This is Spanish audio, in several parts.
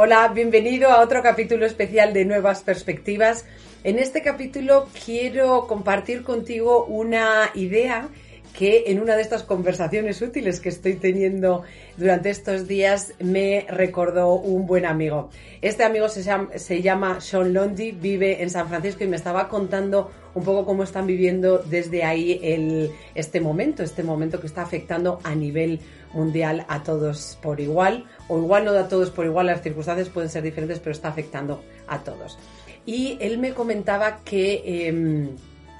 Hola, bienvenido a otro capítulo especial de Nuevas Perspectivas. En este capítulo quiero compartir contigo una idea que en una de estas conversaciones útiles que estoy teniendo durante estos días me recordó un buen amigo. Este amigo se llama, se llama Sean Londi, vive en San Francisco y me estaba contando un poco cómo están viviendo desde ahí el, este momento, este momento que está afectando a nivel mundial a todos por igual, o igual no a todos por igual, las circunstancias pueden ser diferentes, pero está afectando a todos. Y él me comentaba que em,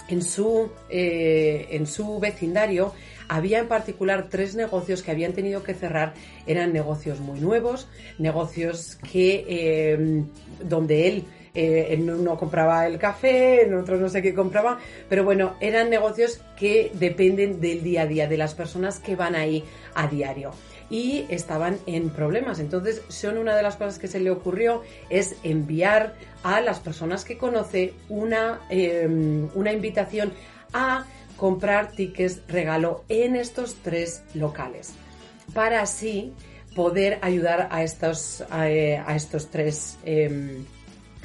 en, su, eh, en su vecindario había en particular tres negocios que habían tenido que cerrar. Eran negocios muy nuevos, negocios que em, donde él eh, en uno compraba el café, en otro no sé qué compraba, pero bueno, eran negocios que dependen del día a día, de las personas que van ahí a diario. Y estaban en problemas. Entonces, son una de las cosas que se le ocurrió es enviar a las personas que conoce una, em, una invitación a comprar tickets regalo en estos tres locales para así poder ayudar a estos, a, eh, estos tres em,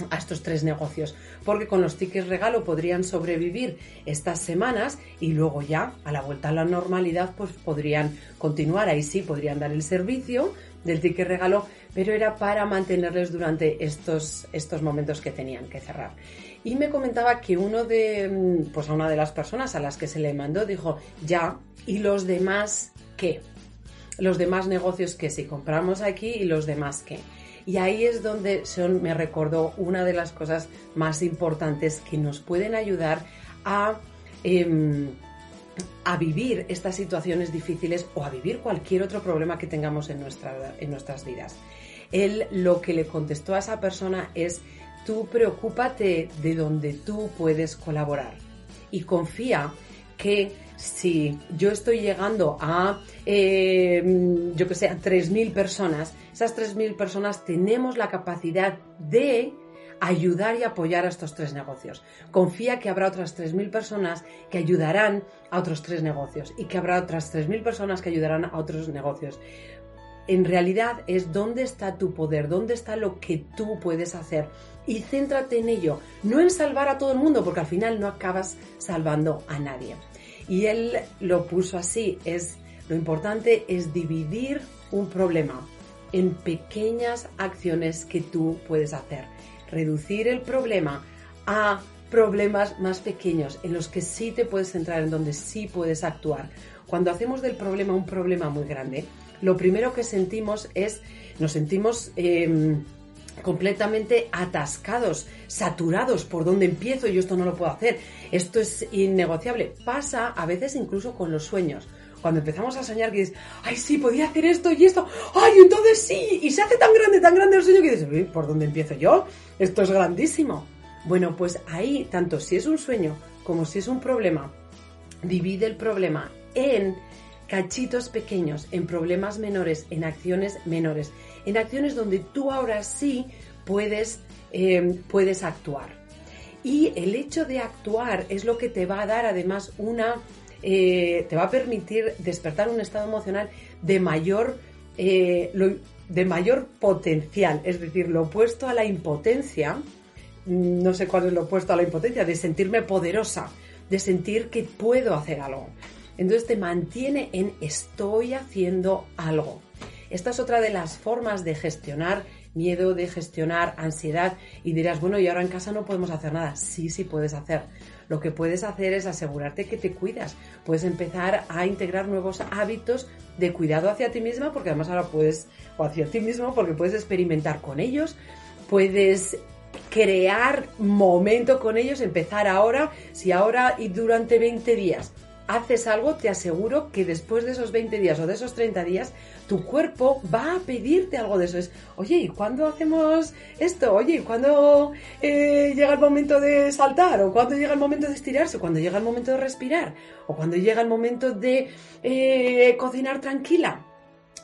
a estos tres negocios, porque con los tickets regalo podrían sobrevivir estas semanas y luego ya a la vuelta a la normalidad pues podrían continuar, ahí sí podrían dar el servicio del ticket regalo, pero era para mantenerles durante estos, estos momentos que tenían que cerrar. Y me comentaba que uno de, mm, pues a una de las personas a las que se le mandó dijo, ya, ¿y los demás qué? Los demás negocios que si compramos aquí y los demás qué. Y ahí es donde Sean me recordó una de las cosas más importantes que nos pueden ayudar a, em, a vivir estas situaciones difíciles o a vivir cualquier otro problema que tengamos en, nuestra, en nuestras vidas. Él lo que le contestó a esa persona es, tú preocúpate de donde tú puedes colaborar y confía que si yo estoy llegando a, em, yo que sé, a 3.000 personas, esas 3.000 personas tenemos la capacidad de ayudar y apoyar a estos tres negocios. Confía que habrá otras 3.000 personas que ayudarán a otros tres negocios y que habrá otras 3.000 personas que ayudarán a otros negocios. En realidad es dónde está tu poder, dónde está lo que tú puedes hacer y céntrate en ello, no en salvar a todo el mundo porque al final no acabas salvando a nadie. Y él lo puso así, es lo importante es dividir un problema en pequeñas acciones que tú puedes hacer. Reducir el problema a problemas más pequeños en los que sí te puedes centrar, en donde sí puedes actuar. Cuando hacemos del problema un problema muy grande, lo primero que sentimos es, nos sentimos em, completamente atascados, saturados, por dónde empiezo, yo esto no lo puedo hacer, esto es innegociable. Pasa a veces incluso con los sueños cuando empezamos a soñar que dices, ay, sí, podía hacer esto y esto, ay, entonces sí, y se hace tan grande, tan grande el sueño que dices, ¿por dónde empiezo yo? Esto es grandísimo. Bueno, pues ahí, tanto si es un sueño como si es un problema, divide el problema en cachitos pequeños, en problemas menores, en acciones menores, en acciones donde tú ahora sí puedes, eh, puedes actuar. Y el hecho de actuar es lo que te va a dar además una eh, te va a permitir despertar un estado emocional de mayor, eh, de mayor potencial, es decir, lo opuesto a la impotencia, no sé cuál es lo opuesto a la impotencia, de sentirme poderosa, de sentir que puedo hacer algo. Entonces te mantiene en estoy haciendo algo. Esta es otra de las formas de gestionar miedo, de gestionar ansiedad y dirás, bueno, y ahora en casa no podemos hacer nada. Sí, sí puedes hacer. Lo que puedes hacer es asegurarte que te cuidas. Puedes empezar a integrar nuevos hábitos de cuidado hacia ti misma, porque además ahora puedes, o hacia ti mismo, porque puedes experimentar con ellos. Puedes crear momento con ellos, empezar ahora, si ahora y durante 20 días haces algo, te aseguro que después de esos 20 días o de esos 30 días, tu cuerpo va a pedirte algo de eso. Es, oye, ¿y cuándo hacemos esto? Oye, ¿y cuándo eh, llega el momento de saltar? ¿O cuándo llega el momento de estirarse? ¿O cuándo llega el momento de respirar? ¿O cuándo llega el momento de eh, cocinar tranquila?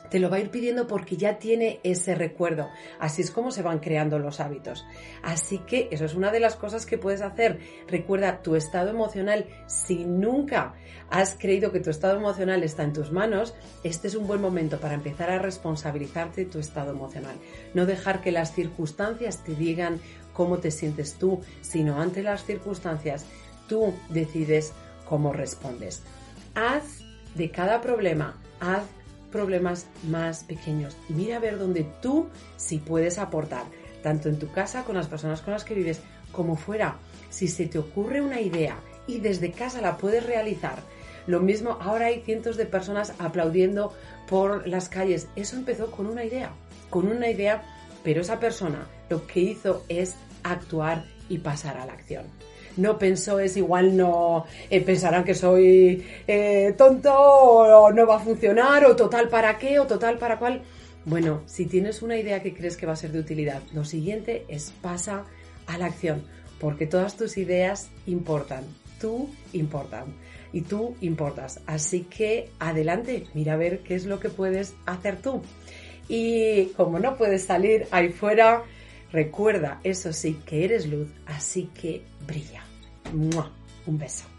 Te lo va a ir pidiendo porque ya tiene ese recuerdo. Así es como se van creando los hábitos. Así que eso es una de las cosas que puedes hacer. Recuerda tu estado emocional. Si nunca has creído que tu estado emocional está en tus manos, este es un buen momento para empezar a responsabilizarte de tu estado emocional. No dejar que las circunstancias te digan cómo te sientes tú, sino ante las circunstancias tú decides cómo respondes. Haz de cada problema, haz problemas más pequeños. Mira a ver dónde tú sí puedes aportar, tanto en tu casa, con las personas con las que vives, como fuera. Si se te ocurre una idea y desde casa la puedes realizar, lo mismo, ahora hay cientos de personas aplaudiendo por las calles. Eso empezó con una idea, con una idea, pero esa persona lo que hizo es actuar y pasar a la acción no pensó es igual no eh, pensarán que soy eh, tonto o no va a funcionar o total para qué o total para cuál. Bueno, si tienes una idea que crees que va a ser de utilidad, lo siguiente es pasa a la acción, porque todas tus ideas importan, tú importan y tú importas. Así que adelante, mira a ver qué es lo que puedes hacer tú. Y como no puedes salir ahí fuera, recuerda, eso sí, que eres luz, así que brilla. Un beso.